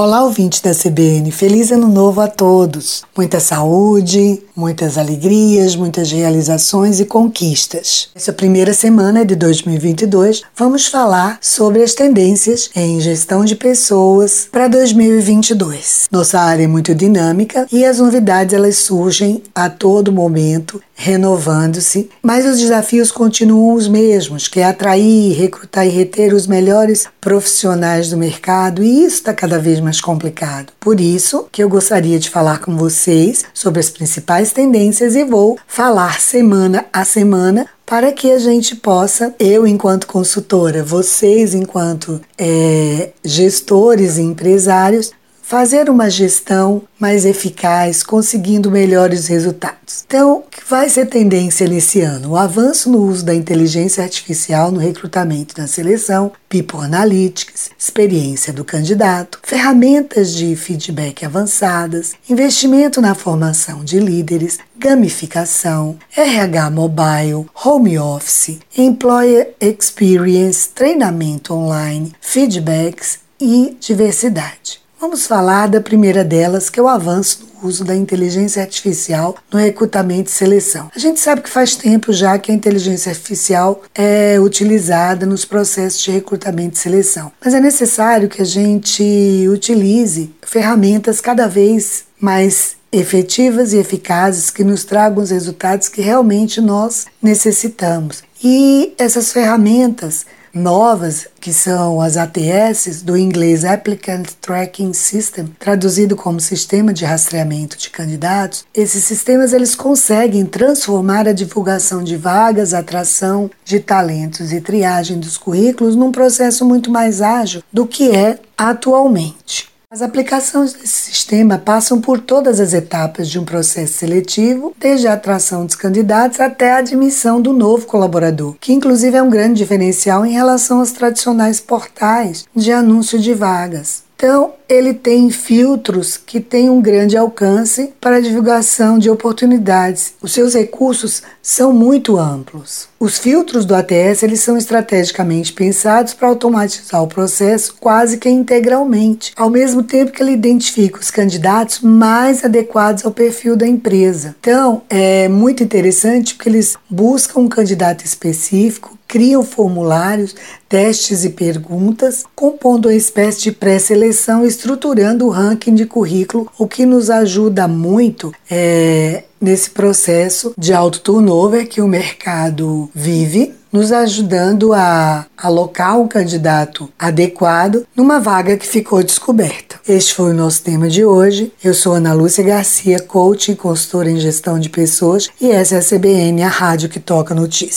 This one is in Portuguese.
Olá, ouvintes da CBN. Feliz ano novo a todos. Muita saúde, muitas alegrias, muitas realizações e conquistas. Essa primeira semana de 2022, vamos falar sobre as tendências em gestão de pessoas para 2022. Nossa área é muito dinâmica e as novidades elas surgem a todo momento, renovando-se, mas os desafios continuam os mesmos, que é atrair, recrutar e reter os melhores profissionais do mercado, e isso está cada vez mais complicado. Por isso que eu gostaria de falar com vocês sobre as principais tendências e vou falar semana a semana para que a gente possa, eu enquanto consultora, vocês enquanto é, gestores e empresários, fazer uma gestão mais eficaz, conseguindo melhores resultados. Então, o que vai ser tendência nesse ano? O avanço no uso da inteligência artificial no recrutamento e na seleção, People Analytics, experiência do candidato, ferramentas de feedback avançadas, investimento na formação de líderes, gamificação, RH mobile, home office, employer experience, treinamento online, feedbacks e diversidade. Vamos falar da primeira delas, que é o avanço no uso da inteligência artificial no recrutamento e seleção. A gente sabe que faz tempo já que a inteligência artificial é utilizada nos processos de recrutamento e seleção, mas é necessário que a gente utilize ferramentas cada vez mais efetivas e eficazes que nos tragam os resultados que realmente nós necessitamos. E essas ferramentas novas, que são as ATS, do inglês Applicant Tracking System, traduzido como Sistema de Rastreamento de Candidatos, esses sistemas eles conseguem transformar a divulgação de vagas, atração de talentos e triagem dos currículos num processo muito mais ágil do que é atualmente. As aplicações desse sistema passam por todas as etapas de um processo seletivo, desde a atração dos candidatos até a admissão do novo colaborador, que inclusive é um grande diferencial em relação aos tradicionais portais de anúncio de vagas. Então, ele tem filtros que têm um grande alcance para a divulgação de oportunidades. Os seus recursos são muito amplos. Os filtros do ATS eles são estrategicamente pensados para automatizar o processo quase que integralmente, ao mesmo tempo que ele identifica os candidatos mais adequados ao perfil da empresa. Então, é muito interessante porque eles buscam um candidato específico criam formulários, testes e perguntas, compondo uma espécie de pré-seleção, estruturando o ranking de currículo, o que nos ajuda muito é, nesse processo de alto turnover que o mercado vive, nos ajudando a alocar um candidato adequado numa vaga que ficou descoberta. Este foi o nosso tema de hoje. Eu sou Ana Lúcia Garcia, coach e consultora em gestão de pessoas, e essa é a CBN, a rádio que toca notícias.